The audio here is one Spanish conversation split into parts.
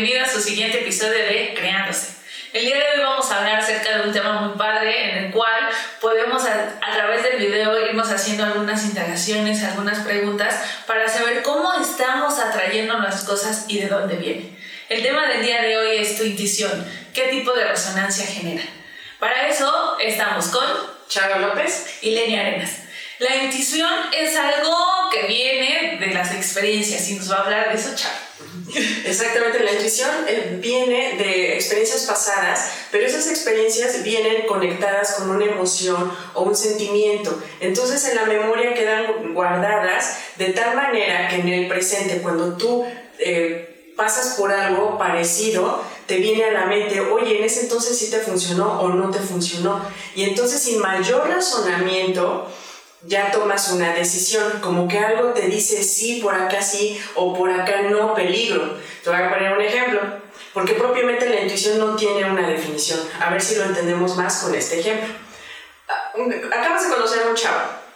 bienvenida a su siguiente episodio de Creándose. El día de hoy vamos a hablar acerca de un tema muy padre en el cual podemos a, través del video irnos haciendo algunas indagaciones, algunas preguntas para saber cómo estamos atrayendo las cosas y de dónde viene. El tema del día de hoy es tu intuición. ¿Qué tipo de resonancia genera? Para eso estamos con Charo López y Lenia Arenas. La intuición es algo que viene de las experiencias y nos va a hablar de eso Charo. Exactamente, la intuición eh, viene de experiencias pasadas, pero esas experiencias vienen conectadas con una emoción o un sentimiento. Entonces en la memoria quedan guardadas de tal manera que en el presente, cuando tú eh, pasas por algo parecido, te viene a la mente, oye, en ese entonces sí te funcionó o no te funcionó. Y entonces sin mayor razonamiento, ya tomas una decisión, como que algo te dice sí, por acá sí o por acá no, peligro. Te voy a poner un ejemplo, porque propiamente la intuición no tiene una definición. A ver si lo entendemos más con este ejemplo. Ah, acabas de conocer a un chavo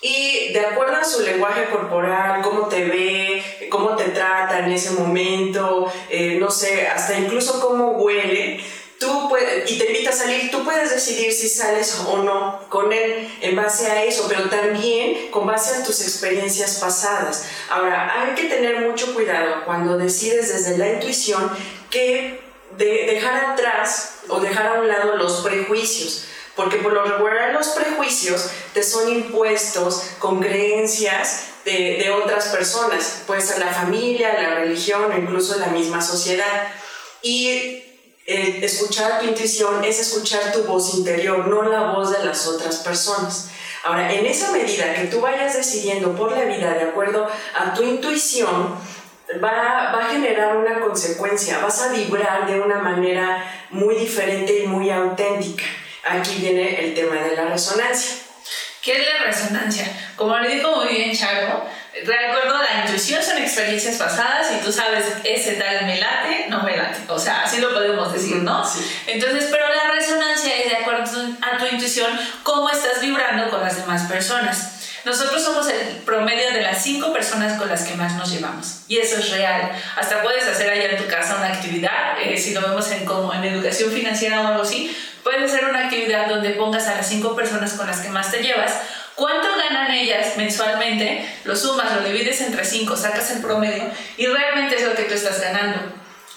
y de acuerdo a su lenguaje corporal, cómo te ve, cómo te trata en ese momento, eh, no sé, hasta incluso cómo huele, tú puedes, y te invita a salir, tú puedes decidir si sales o no con él en base a eso, pero también con base a tus experiencias pasadas. Ahora, hay que tener mucho cuidado cuando decides desde la intuición que de dejar atrás o dejar a un lado los prejuicios. Porque por lo regular los prejuicios te son impuestos con creencias de, de otras personas, puede ser la familia, la religión o incluso la misma sociedad. Y escuchar tu intuición es escuchar tu voz interior, no la voz de las otras personas. Ahora, en esa medida que tú vayas decidiendo por la vida de acuerdo a tu intuición, va, va a generar una consecuencia, vas a vibrar de una manera muy diferente y muy auténtica. Aquí viene el tema de la resonancia. ¿Qué es la resonancia? Como le dijo muy bien Charo, recuerdo la intuición son experiencias pasadas y tú sabes ese tal me late, no me late. O sea, así lo podemos decir, ¿no? Entonces, pero la resonancia es de acuerdo a tu intuición cómo estás vibrando con las demás personas. Nosotros somos el promedio de las cinco personas con las que más nos llevamos. Y eso es real. Hasta puedes hacer allá en tu casa una actividad, eh, si lo vemos en, como en educación financiera o algo así, puedes hacer una actividad donde pongas a las cinco personas con las que más te llevas ¿Cuánto ganan ellas mensualmente? Lo sumas, lo divides entre 5, sacas el promedio y realmente es lo que tú estás ganando.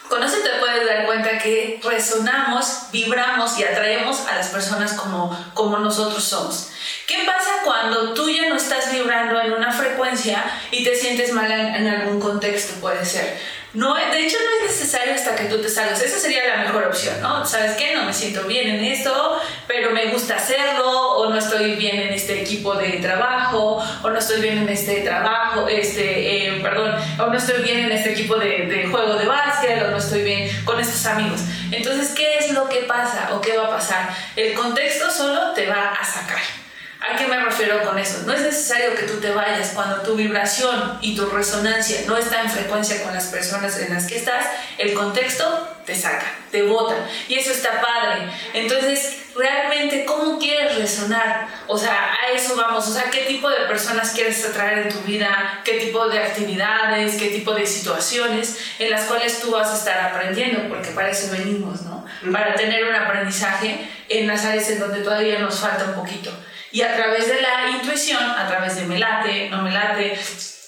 Con eso te puedes dar cuenta que resonamos, vibramos y atraemos a las personas como, como nosotros somos. ¿Qué pasa cuando tú ya no estás vibrando en una frecuencia y te sientes mal en, en algún contexto? Puede ser no, de hecho, no es necesario hasta que tú te salgas. Esa sería la mejor opción, ¿no? ¿Sabes qué? No me siento bien en esto, pero me gusta hacerlo, o no estoy bien en este equipo de trabajo, o no estoy bien en este trabajo, este, eh, perdón, o no estoy bien en este equipo de, de juego de básquet, o no estoy bien con estos amigos. Entonces, ¿qué es lo que pasa o qué va a pasar? El contexto solo te va a sacar. ¿A qué me refiero con eso? No es necesario que tú te vayas cuando tu vibración y tu resonancia no está en frecuencia con las personas en las que estás, el contexto te saca, te bota. Y eso está padre. Entonces, realmente, ¿cómo quieres resonar? O sea, a eso vamos. O sea, ¿qué tipo de personas quieres atraer en tu vida? ¿Qué tipo de actividades? ¿Qué tipo de situaciones en las cuales tú vas a estar aprendiendo? Porque para eso venimos, ¿no? Para tener un aprendizaje en las áreas en donde todavía nos falta un poquito. Y a través de la intuición, a través de me late, no me late,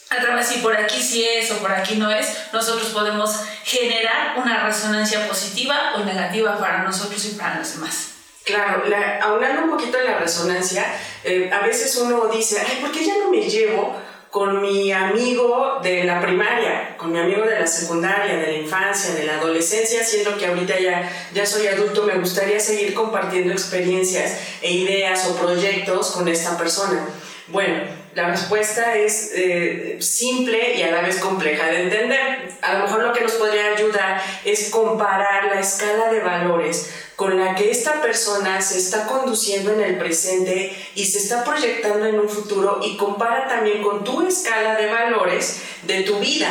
a través si por aquí sí es o por aquí no es, nosotros podemos generar una resonancia positiva o negativa para nosotros y para los demás. Claro, aunando un poquito la resonancia, eh, a veces uno dice, ay, ¿por qué ya no me llevo con mi amigo de la primaria, con mi amigo de la secundaria, de la infancia, de la adolescencia, siendo que ahorita ya, ya soy adulto, me gustaría seguir compartiendo experiencias e ideas o proyectos con esta persona. Bueno, la respuesta es eh, simple y a la vez compleja de entender. A lo mejor lo que nos podría ayudar es comparar la escala de valores con la que esta persona se está conduciendo en el presente y se está proyectando en un futuro y compara también con tu escala de valores de tu vida.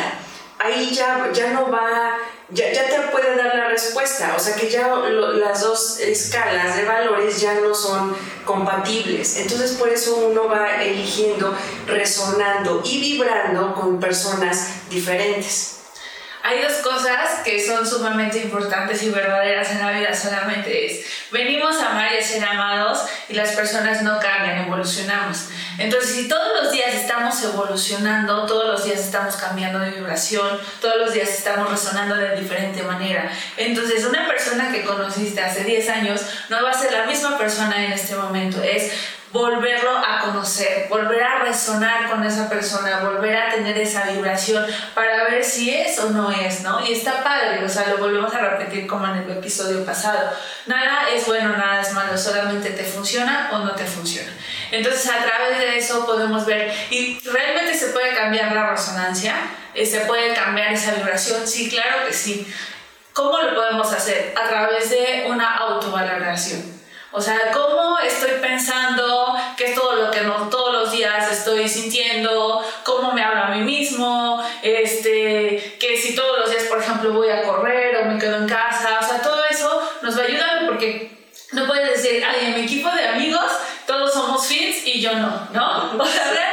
Ahí ya, ya no va, ya, ya te puede dar la respuesta, o sea que ya las dos escalas de valores ya no son compatibles. Entonces por eso uno va eligiendo, resonando y vibrando con personas diferentes. Hay dos cosas que son sumamente importantes y verdaderas en la vida, solamente es, venimos a amar y a ser amados y las personas no cambian, evolucionamos. Entonces, si todos los días estamos evolucionando, todos los días estamos cambiando de vibración, todos los días estamos resonando de diferente manera, entonces una persona que conociste hace 10 años no va a ser la misma persona en este momento, es volverlo a conocer, volver a resonar con esa persona, volver a tener esa vibración para ver si es o no es, ¿no? Y está padre, o sea, lo volvemos a repetir como en el episodio pasado. Nada es bueno, nada es malo, solamente te funciona o no te funciona. Entonces, a través de eso podemos ver, y realmente se puede cambiar la resonancia, eh, se puede cambiar esa vibración, sí, claro que sí. ¿Cómo lo podemos hacer? A través de una autovaloración. O sea, cómo sintiendo, cómo me hablo a mí mismo, este, que si todos los días, por ejemplo, voy a correr o me quedo en casa, o sea, todo eso nos va a ayudar porque no puedes decir, ay, en mi equipo de amigos todos somos fits y yo no, ¿no? O sea,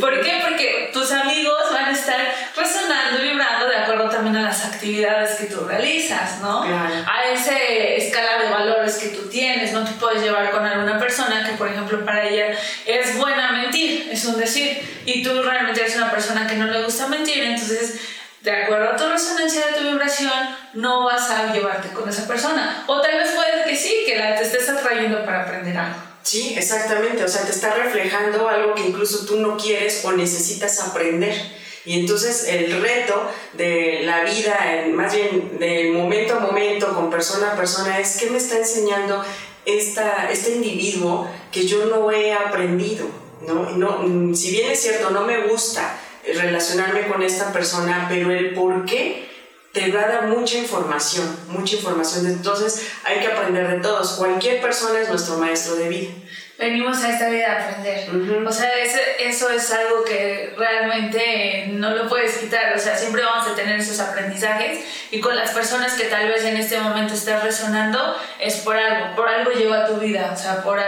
¿Por qué? Porque tus amigos van a estar resonando y vibrando de acuerdo también a las actividades que tú realizas, ¿no? A esa escala de valores que tú tienes, no te puedes llevar con alguna persona que, por ejemplo, para ella es buena mentir, es un decir, y tú realmente eres una persona que no le gusta mentir, entonces de acuerdo a tu resonancia de tu vibración, no vas a llevarte con esa persona. O tal vez puede que sí, que la te estés atrayendo para aprender algo. Sí, exactamente. O sea, te está reflejando algo que incluso tú no quieres o necesitas aprender. Y entonces el reto de la vida, más bien de momento a momento, con persona a persona, es qué me está enseñando esta, este individuo que yo no he aprendido. ¿no? No, si bien es cierto, no me gusta relacionarme con esta persona, pero el por qué te va a dar mucha información, mucha información. Entonces hay que aprender de todos. Cualquier persona es nuestro maestro de vida venimos a esta vida a aprender. O sea, eso es algo que realmente no lo puedes quitar. O sea, siempre vamos a tener esos aprendizajes y con las personas que tal vez en este momento estás resonando es por algo, por algo llegó a tu vida, o sea, por,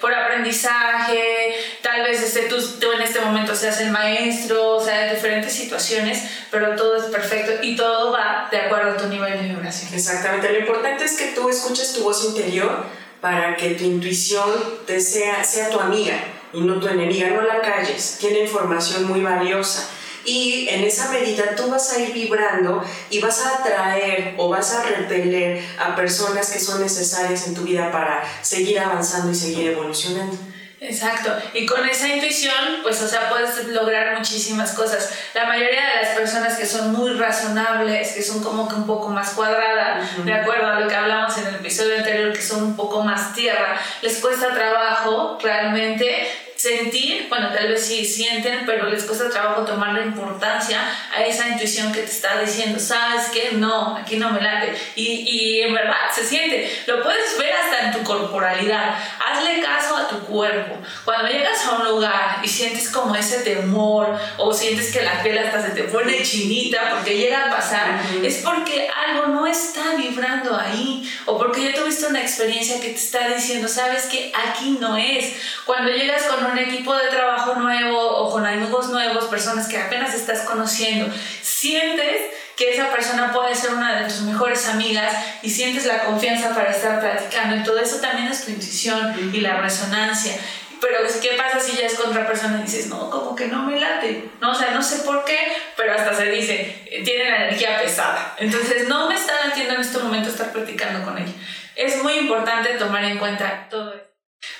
por aprendizaje, tal vez este, tú, tú en este momento seas el maestro, o sea, diferentes situaciones, pero todo es perfecto y todo va de acuerdo a tu nivel de vibración. Exactamente, lo importante es que tú escuches tu voz interior para que tu intuición te sea, sea tu amiga y no tu enemiga, no la calles, tiene información muy valiosa. Y en esa medida tú vas a ir vibrando y vas a atraer o vas a repeler a personas que son necesarias en tu vida para seguir avanzando y seguir evolucionando. Exacto, y con esa intuición, pues, o sea, puedes lograr muchísimas cosas. La mayoría de las personas que son muy razonables, que son como que un poco más cuadradas, de acuerdo a lo que hablamos en el episodio anterior, que son un poco más tierra, les cuesta trabajo realmente sentir, bueno, tal vez sí sienten, pero les cuesta trabajo tomar la importancia a esa intuición que te está diciendo, sabes que no, aquí no me late. Y, y en verdad se siente, lo puedes ver hasta en tu corporalidad. Hazle caso a tu cuerpo. Cuando llegas a un lugar y sientes como ese temor o sientes que la piel hasta se te pone chinita porque llega a pasar, es porque algo no está vibrando ahí o porque ya tuviste una experiencia que te está diciendo, sabes que aquí no es. Cuando llegas con un equipo de trabajo nuevo o con amigos nuevos, personas que apenas estás conociendo, sientes que esa persona puede ser una de tus mejores amigas y sientes la confianza para estar platicando. Y todo eso también es tu intuición y la resonancia. Pero, ¿qué pasa si ya es con otra persona y dices, no, como que no me late? No, o sea, no sé por qué, pero hasta se dice, tiene la energía pesada. Entonces, no me está latiendo en este momento estar platicando con ella. Es muy importante tomar en cuenta todo esto.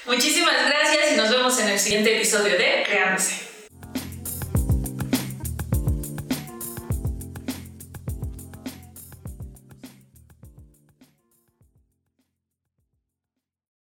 Muchísimas gracias y nos vemos en el siguiente episodio de Creándose.